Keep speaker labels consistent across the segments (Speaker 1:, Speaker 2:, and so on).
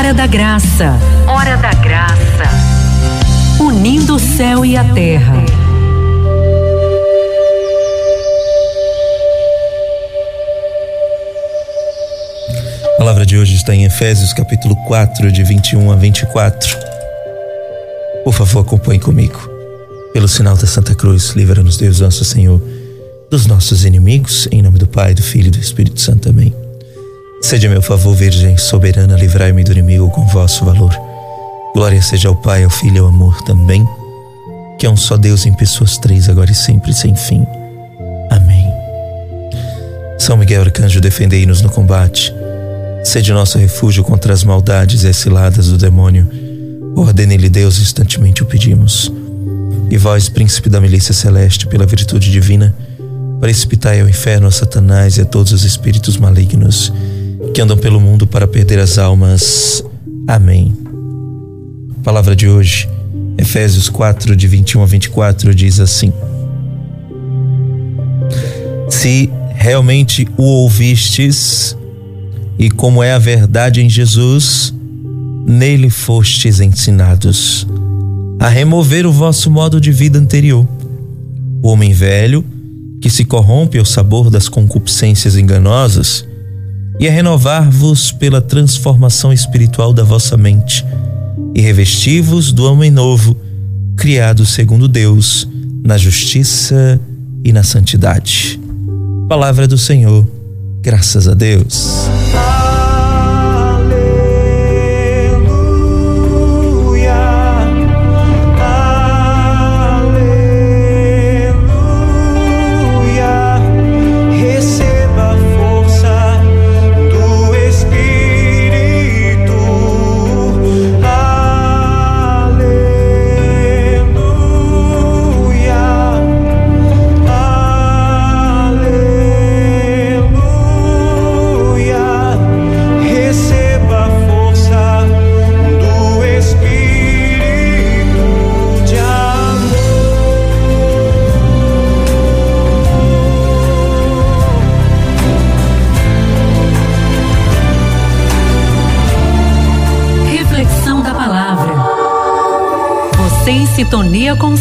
Speaker 1: Hora da Graça. Hora da Graça. Unindo o céu e a terra.
Speaker 2: A palavra de hoje está em Efésios capítulo 4, de 21 a 24. Por favor, acompanhe comigo. Pelo sinal da Santa Cruz, livra-nos Deus nosso Senhor dos nossos inimigos, em nome do Pai, do Filho e do Espírito Santo. Amém. Seja meu favor, Virgem soberana, livrai-me do inimigo com vosso valor. Glória seja ao Pai, ao Filho e ao amor também, que é um só Deus em pessoas três, agora e sempre, sem fim. Amém. São Miguel Arcanjo, defendei-nos no combate. Sede nosso refúgio contra as maldades e as ciladas do demônio. Ordene-lhe Deus, instantemente o pedimos. E vós, príncipe da milícia celeste, pela virtude divina, precipitai ao inferno a Satanás e a todos os espíritos malignos que andam pelo mundo para perder as almas. Amém. palavra de hoje, Efésios 4, de 21 a 24, diz assim: Se realmente o ouvistes, e como é a verdade em Jesus, nele fostes ensinados a remover o vosso modo de vida anterior, o homem velho, que se corrompe ao sabor das concupiscências enganosas, e a renovar-vos pela transformação espiritual da vossa mente, e revesti-vos do homem novo, criado segundo Deus, na justiça e na santidade. Palavra do Senhor, graças a Deus.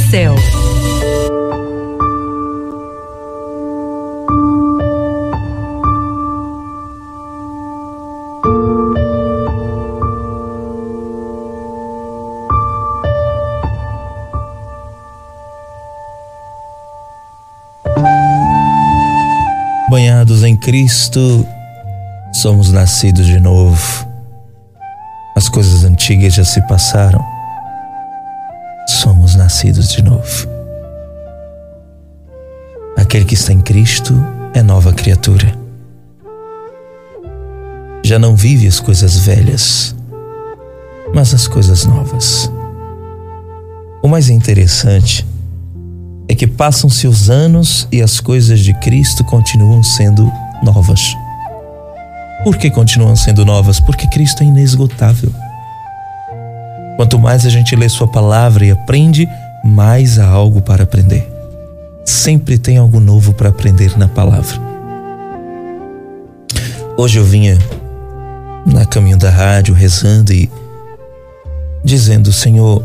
Speaker 1: Céu.
Speaker 2: Banhados em Cristo, somos nascidos de novo. As coisas antigas já se passaram somos nascidos de novo. Aquele que está em Cristo é nova criatura. Já não vive as coisas velhas, mas as coisas novas. O mais interessante é que passam-se os anos e as coisas de Cristo continuam sendo novas. Por que continuam sendo novas? Porque Cristo é inesgotável. Quanto mais a gente lê Sua palavra e aprende, mais há algo para aprender. Sempre tem algo novo para aprender na palavra. Hoje eu vinha na caminho da rádio rezando e dizendo: Senhor,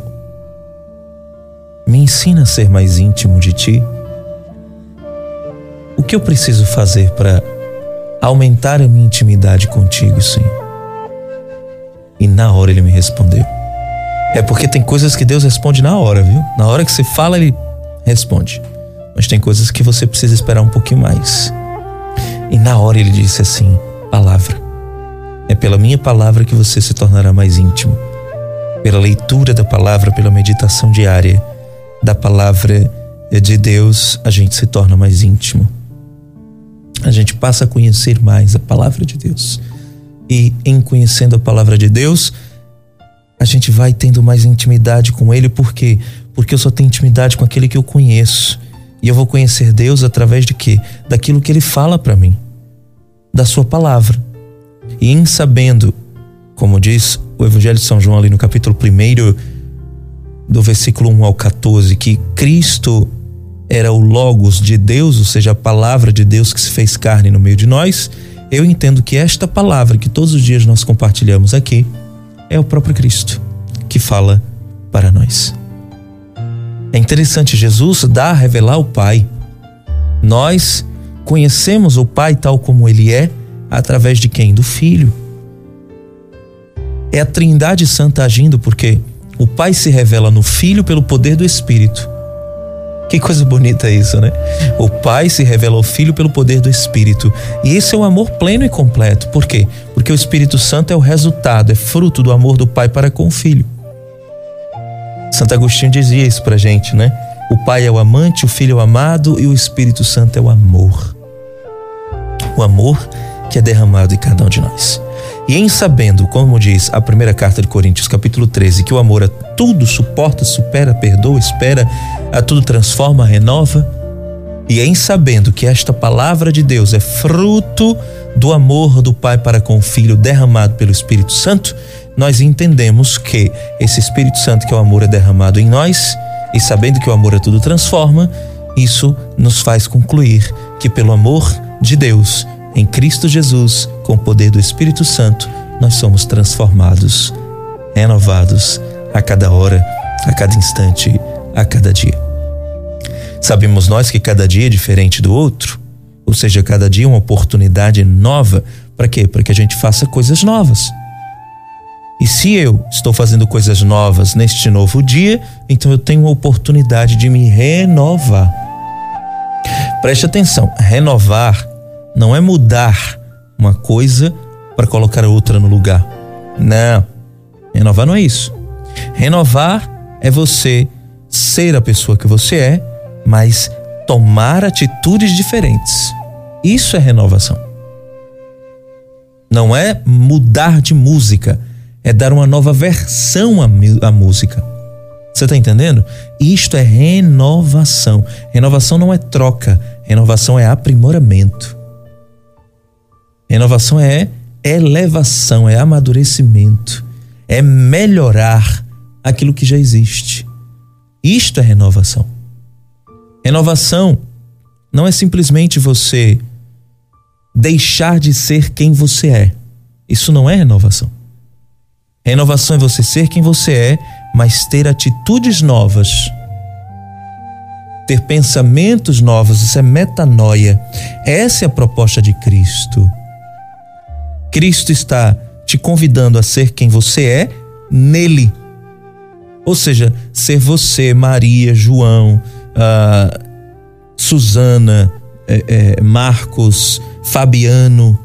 Speaker 2: me ensina a ser mais íntimo de Ti. O que eu preciso fazer para aumentar a minha intimidade contigo, Senhor? E na hora ele me respondeu: é porque tem coisas que Deus responde na hora, viu? Na hora que você fala, ele responde. Mas tem coisas que você precisa esperar um pouquinho mais. E na hora ele disse assim: palavra. É pela minha palavra que você se tornará mais íntimo. Pela leitura da palavra, pela meditação diária da palavra de Deus, a gente se torna mais íntimo. A gente passa a conhecer mais a palavra de Deus. E em conhecendo a palavra de Deus, a gente vai tendo mais intimidade com Ele, por quê? Porque eu só tenho intimidade com aquele que eu conheço. E eu vou conhecer Deus através de quê? Daquilo que Ele fala para mim, da Sua palavra. E em sabendo, como diz o Evangelho de São João ali no capítulo 1, do versículo 1 ao 14, que Cristo era o Logos de Deus, ou seja, a palavra de Deus que se fez carne no meio de nós, eu entendo que esta palavra que todos os dias nós compartilhamos aqui é o próprio Cristo que fala para nós. É interessante, Jesus dá a revelar o Pai. Nós conhecemos o Pai tal como ele é, através de quem? Do Filho. É a Trindade Santa agindo porque o Pai se revela no Filho pelo poder do Espírito. Que coisa bonita isso, né? O Pai se revela ao Filho pelo poder do Espírito. E esse é o amor pleno e completo. Por quê? Porque o Espírito Santo é o resultado, é fruto do amor do Pai para com o Filho. Santo Agostinho dizia isso pra gente, né? O Pai é o amante, o Filho é o amado e o Espírito Santo é o amor. O amor que é derramado em cada um de nós. E em sabendo, como diz a primeira carta de Coríntios, capítulo 13, que o amor a tudo suporta, supera, perdoa, espera, a tudo transforma, renova, e em sabendo que esta palavra de Deus é fruto do amor do Pai para com o Filho derramado pelo Espírito Santo, nós entendemos que esse Espírito Santo, que é o amor, é derramado em nós, e sabendo que o amor a tudo transforma, isso nos faz concluir que pelo amor de Deus, em Cristo Jesus, com o poder do Espírito Santo, nós somos transformados, renovados a cada hora, a cada instante, a cada dia. Sabemos nós que cada dia é diferente do outro, ou seja, cada dia uma oportunidade nova. Para quê? Para que a gente faça coisas novas. E se eu estou fazendo coisas novas neste novo dia, então eu tenho a oportunidade de me renovar. Preste atenção: renovar não é mudar uma coisa para colocar outra no lugar. Não. Renovar não é isso. Renovar é você ser a pessoa que você é, mas tomar atitudes diferentes. Isso é renovação. Não é mudar de música, é dar uma nova versão à, à música. Você está entendendo? Isto é renovação. Renovação não é troca, renovação é aprimoramento. Renovação é elevação, é amadurecimento, é melhorar aquilo que já existe. Isto é renovação. Renovação não é simplesmente você deixar de ser quem você é. Isso não é renovação. Renovação é você ser quem você é, mas ter atitudes novas. Ter pensamentos novos, isso é metanoia. Essa é a proposta de Cristo. Cristo está te convidando a ser quem você é nele. Ou seja, ser você, Maria, João, Susana, eh, eh, Marcos, Fabiano,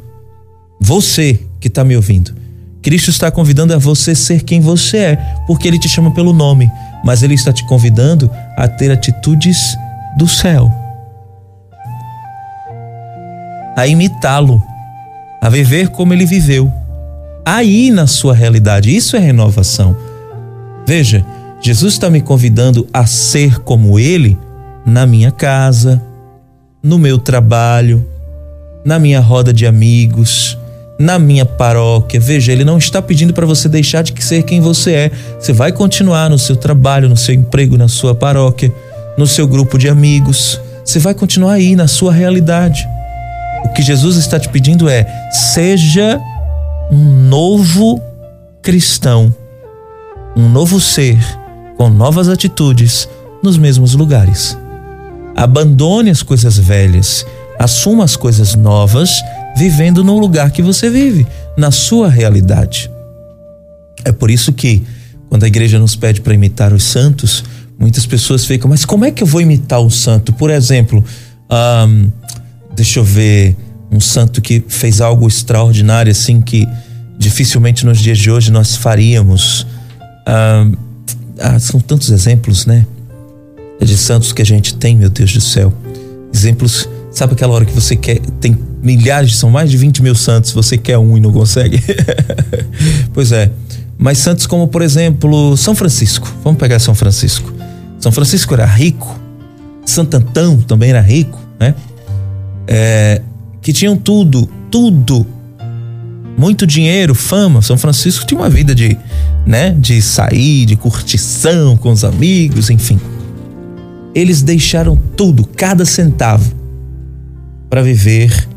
Speaker 2: você que está me ouvindo. Cristo está convidando a você ser quem você é, porque ele te chama pelo nome, mas ele está te convidando a ter atitudes do céu, a imitá-lo a viver como ele viveu, aí na sua realidade. Isso é renovação. Veja, Jesus está me convidando a ser como ele na minha casa, no meu trabalho, na minha roda de amigos, na minha paróquia. Veja, ele não está pedindo para você deixar de ser quem você é. Você vai continuar no seu trabalho, no seu emprego, na sua paróquia, no seu grupo de amigos. Você vai continuar aí na sua realidade. O que Jesus está te pedindo é: seja um novo cristão, um novo ser, com novas atitudes nos mesmos lugares. Abandone as coisas velhas, assuma as coisas novas, vivendo no lugar que você vive, na sua realidade. É por isso que, quando a igreja nos pede para imitar os santos, muitas pessoas ficam, mas como é que eu vou imitar o santo? Por exemplo, um, deixa eu ver, um santo que fez algo extraordinário, assim, que dificilmente nos dias de hoje nós faríamos. Ah, são tantos exemplos, né? De santos que a gente tem, meu Deus do céu. Exemplos, sabe aquela hora que você quer, tem milhares, são mais de 20 mil santos, você quer um e não consegue? pois é. Mas santos como, por exemplo, São Francisco. Vamos pegar São Francisco. São Francisco era rico. Santo Antão também era rico, né? é, que tinham tudo, tudo. Muito dinheiro, fama. São Francisco tinha uma vida de, né, de sair, de curtição com os amigos, enfim. Eles deixaram tudo, cada centavo, para viver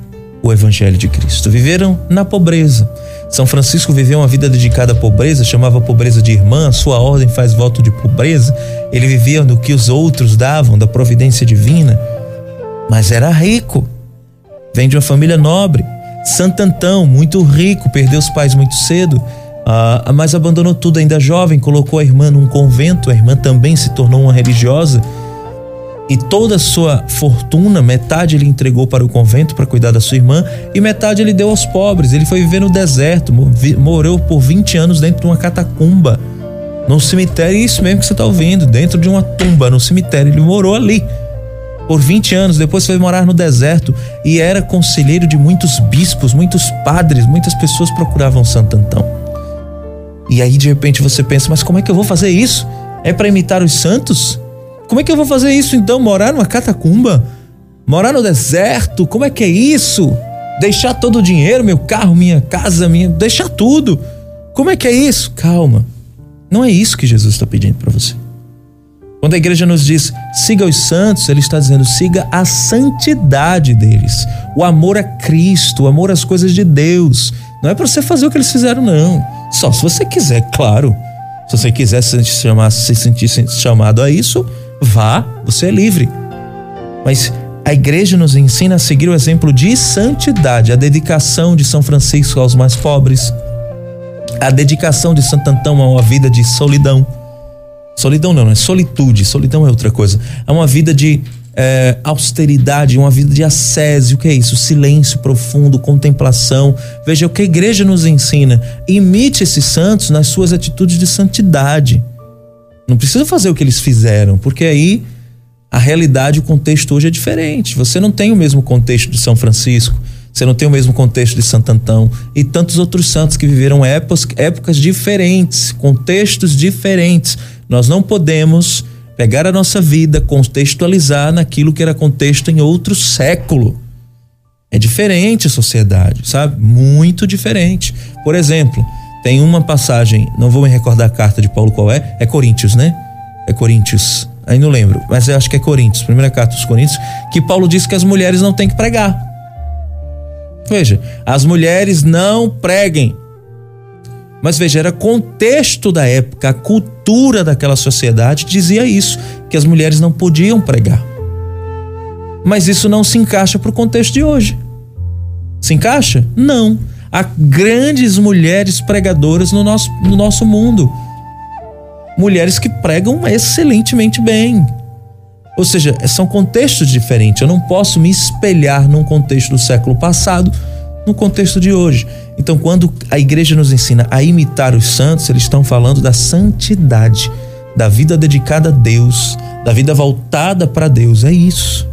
Speaker 2: o evangelho de Cristo. Viveram na pobreza. São Francisco viveu uma vida dedicada à pobreza, chamava a pobreza de irmã, sua ordem faz voto de pobreza. Ele vivia do que os outros davam, da providência divina, mas era rico. Vem de uma família nobre. Santo Antão, muito rico, perdeu os pais muito cedo, uh, mas abandonou tudo ainda jovem, colocou a irmã num convento, a irmã também se tornou uma religiosa e toda a sua fortuna, metade ele entregou para o convento para cuidar da sua irmã e metade ele deu aos pobres. Ele foi viver no deserto, morou por 20 anos dentro de uma catacumba, num cemitério, isso mesmo que você está ouvindo, dentro de uma tumba, no cemitério. Ele morou ali por 20 anos, depois foi morar no deserto e era conselheiro de muitos bispos, muitos padres, muitas pessoas procuravam Santo Antão. E aí de repente você pensa, mas como é que eu vou fazer isso? É para imitar os santos? Como é que eu vou fazer isso então? Morar numa catacumba? Morar no deserto? Como é que é isso? Deixar todo o dinheiro, meu carro, minha casa, minha. Deixar tudo. Como é que é isso? Calma. Não é isso que Jesus está pedindo para você. Quando a igreja nos diz siga os santos, ele está dizendo siga a santidade deles, o amor a Cristo, o amor às coisas de Deus. Não é para você fazer o que eles fizeram, não. Só se você quiser, claro. Se você quiser se, chamar, se sentir chamado a isso, Vá, você é livre. Mas a igreja nos ensina a seguir o exemplo de santidade, a dedicação de São Francisco aos mais pobres, a dedicação de Santo Antão a uma vida de solidão. Solidão não, é solitude, solidão é outra coisa. É uma vida de é, austeridade, uma vida de ascese. O que é isso? Silêncio profundo, contemplação. Veja o que a igreja nos ensina. Imite esses santos nas suas atitudes de santidade. Não precisa fazer o que eles fizeram, porque aí a realidade, o contexto hoje é diferente. Você não tem o mesmo contexto de São Francisco, você não tem o mesmo contexto de Santo Antão e tantos outros santos que viveram épocas, épocas diferentes, contextos diferentes. Nós não podemos pegar a nossa vida, contextualizar naquilo que era contexto em outro século. É diferente a sociedade, sabe? Muito diferente. Por exemplo, tem uma passagem, não vou me recordar a carta de Paulo qual é, é Coríntios, né? É Coríntios. Aí não lembro, mas eu acho que é Coríntios, primeira carta dos Coríntios, que Paulo diz que as mulheres não têm que pregar. Veja, as mulheres não preguem. Mas veja, era contexto da época, a cultura daquela sociedade dizia isso, que as mulheres não podiam pregar. Mas isso não se encaixa para o contexto de hoje. Se encaixa? Não há grandes mulheres pregadoras no nosso, no nosso mundo. Mulheres que pregam excelentemente bem. Ou seja, são contextos diferentes. Eu não posso me espelhar num contexto do século passado no contexto de hoje. Então, quando a igreja nos ensina a imitar os santos, eles estão falando da santidade, da vida dedicada a Deus, da vida voltada para Deus. É isso.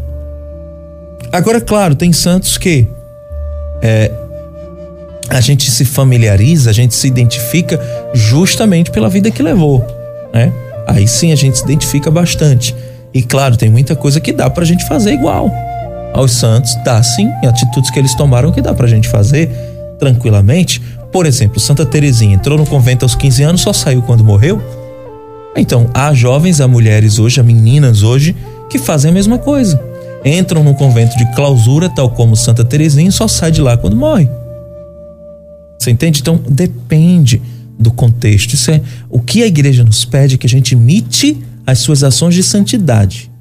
Speaker 2: Agora, claro, tem santos que é, a gente se familiariza, a gente se identifica justamente pela vida que levou, né? Aí sim a gente se identifica bastante. E claro, tem muita coisa que dá pra gente fazer igual. Aos santos dá sim, atitudes que eles tomaram que dá pra gente fazer tranquilamente. Por exemplo, Santa Teresinha entrou no convento aos 15 anos, só saiu quando morreu. Então, há jovens, há mulheres hoje, há meninas hoje que fazem a mesma coisa. Entram no convento de clausura, tal como Santa Teresinha, e só sai de lá quando morre. Você entende? Então depende do contexto. Isso é o que a igreja nos pede que a gente imite as suas ações de santidade.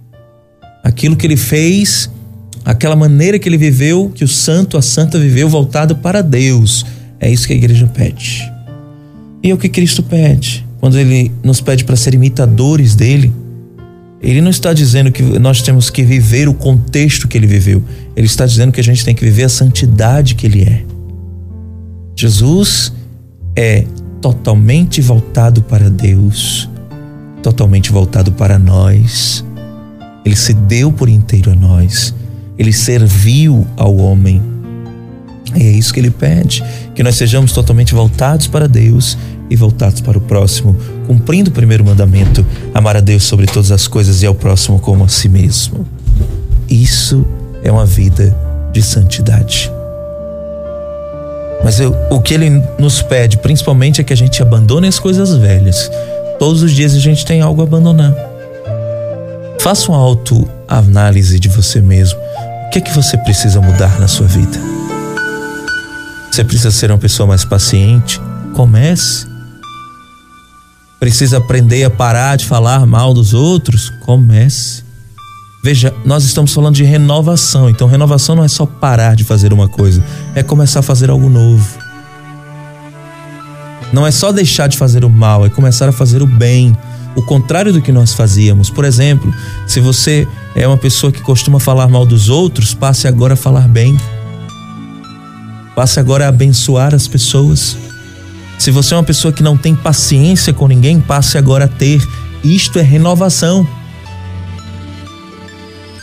Speaker 2: Aquilo que ele fez, aquela maneira que ele viveu, que o santo, a santa viveu voltado para Deus. É isso que a igreja pede. E é o que Cristo pede. Quando ele nos pede para ser imitadores dele, ele não está dizendo que nós temos que viver o contexto que ele viveu. Ele está dizendo que a gente tem que viver a santidade que ele é. Jesus é totalmente voltado para Deus, totalmente voltado para nós. Ele se deu por inteiro a nós. Ele serviu ao homem. E é isso que ele pede: que nós sejamos totalmente voltados para Deus e voltados para o próximo, cumprindo o primeiro mandamento: amar a Deus sobre todas as coisas e ao próximo como a si mesmo. Isso é uma vida de santidade. Mas eu, o que ele nos pede, principalmente, é que a gente abandone as coisas velhas. Todos os dias a gente tem algo a abandonar. Faça uma autoanálise de você mesmo. O que é que você precisa mudar na sua vida? Você precisa ser uma pessoa mais paciente? Comece. Precisa aprender a parar de falar mal dos outros? Comece. Veja, nós estamos falando de renovação, então renovação não é só parar de fazer uma coisa, é começar a fazer algo novo. Não é só deixar de fazer o mal, é começar a fazer o bem, o contrário do que nós fazíamos. Por exemplo, se você é uma pessoa que costuma falar mal dos outros, passe agora a falar bem. Passe agora a abençoar as pessoas. Se você é uma pessoa que não tem paciência com ninguém, passe agora a ter. Isto é renovação.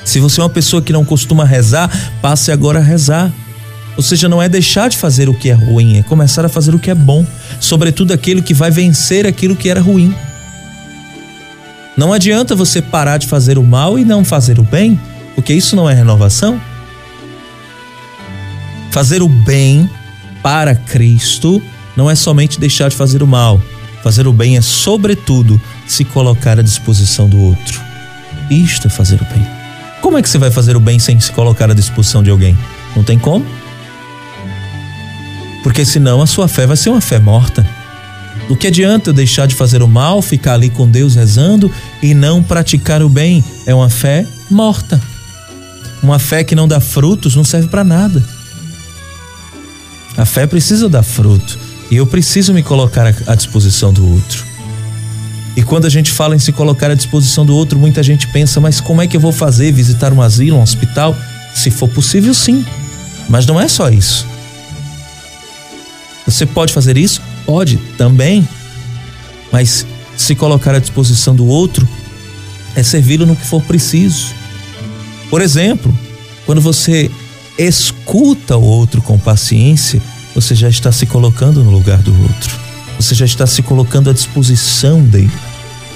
Speaker 2: Se você é uma pessoa que não costuma rezar, passe agora a rezar. Ou seja, não é deixar de fazer o que é ruim, é começar a fazer o que é bom, sobretudo aquilo que vai vencer aquilo que era ruim. Não adianta você parar de fazer o mal e não fazer o bem, porque isso não é renovação. Fazer o bem para Cristo não é somente deixar de fazer o mal. Fazer o bem é, sobretudo, se colocar à disposição do outro. Isto é fazer o bem. Como é que você vai fazer o bem sem se colocar à disposição de alguém? Não tem como. Porque senão a sua fé vai ser uma fé morta. Do que adianta eu deixar de fazer o mal, ficar ali com Deus rezando e não praticar o bem? É uma fé morta. Uma fé que não dá frutos não serve para nada. A fé precisa dar fruto e eu preciso me colocar à disposição do outro. E quando a gente fala em se colocar à disposição do outro, muita gente pensa, mas como é que eu vou fazer? Visitar um asilo, um hospital? Se for possível, sim. Mas não é só isso. Você pode fazer isso? Pode também. Mas se colocar à disposição do outro é servi-lo no que for preciso. Por exemplo, quando você escuta o outro com paciência, você já está se colocando no lugar do outro. Você já está se colocando à disposição dele.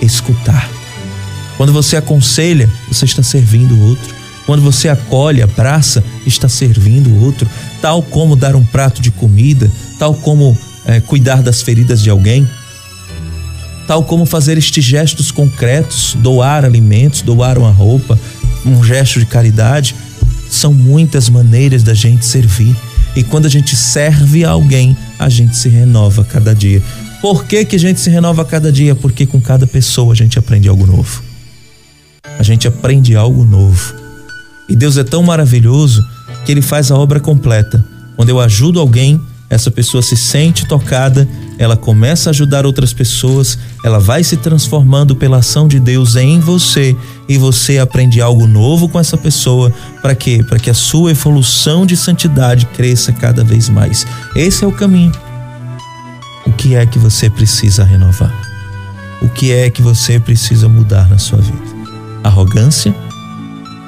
Speaker 2: Escutar. Quando você aconselha, você está servindo o outro. Quando você acolhe, abraça, está servindo o outro. Tal como dar um prato de comida, tal como é, cuidar das feridas de alguém, tal como fazer estes gestos concretos, doar alimentos, doar uma roupa, um gesto de caridade, são muitas maneiras da gente servir. E quando a gente serve a alguém, a gente se renova cada dia. Por que, que a gente se renova cada dia? Porque com cada pessoa a gente aprende algo novo. A gente aprende algo novo. E Deus é tão maravilhoso que Ele faz a obra completa. Quando eu ajudo alguém, essa pessoa se sente tocada, ela começa a ajudar outras pessoas, ela vai se transformando pela ação de Deus em você e você aprende algo novo com essa pessoa. Para quê? Para que a sua evolução de santidade cresça cada vez mais. Esse é o caminho. O que é que você precisa renovar? O que é que você precisa mudar na sua vida? Arrogância?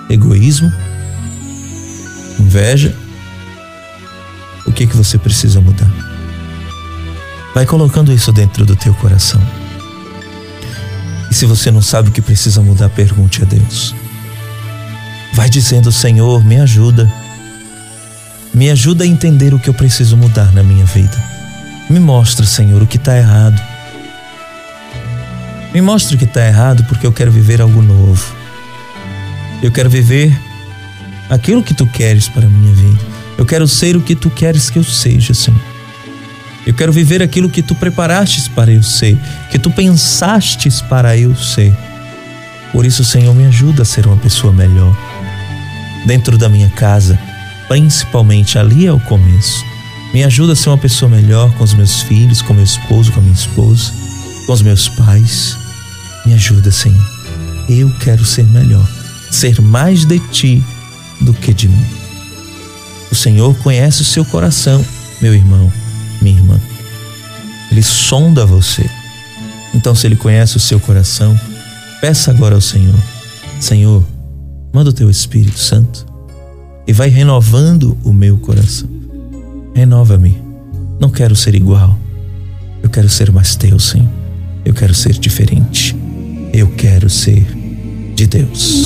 Speaker 2: Egoísmo? Inveja? O que que você precisa mudar. Vai colocando isso dentro do teu coração. E se você não sabe o que precisa mudar, pergunte a Deus. Vai dizendo, Senhor, me ajuda. Me ajuda a entender o que eu preciso mudar na minha vida. Me mostra, Senhor, o que está errado. Me mostra o que está errado porque eu quero viver algo novo. Eu quero viver aquilo que tu queres para a minha vida. Eu quero ser o que tu queres que eu seja, Senhor. Eu quero viver aquilo que tu preparastes para eu ser, que tu pensastes para eu ser. Por isso, Senhor, me ajuda a ser uma pessoa melhor. Dentro da minha casa, principalmente ali é o começo. Me ajuda a ser uma pessoa melhor com os meus filhos, com meu esposo, com a minha esposa, com os meus pais. Me ajuda, Senhor. Eu quero ser melhor, ser mais de ti do que de mim. O Senhor conhece o seu coração, meu irmão, minha irmã. Ele sonda você. Então, se ele conhece o seu coração, peça agora ao Senhor: Senhor, manda o teu Espírito Santo e vai renovando o meu coração. Renova-me. Não quero ser igual. Eu quero ser mais teu, Senhor. Eu quero ser diferente. Eu quero ser de Deus.